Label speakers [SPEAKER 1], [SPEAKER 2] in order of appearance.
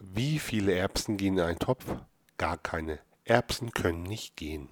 [SPEAKER 1] Wie viele Erbsen gehen in einen Topf? Gar keine. Erbsen können nicht gehen.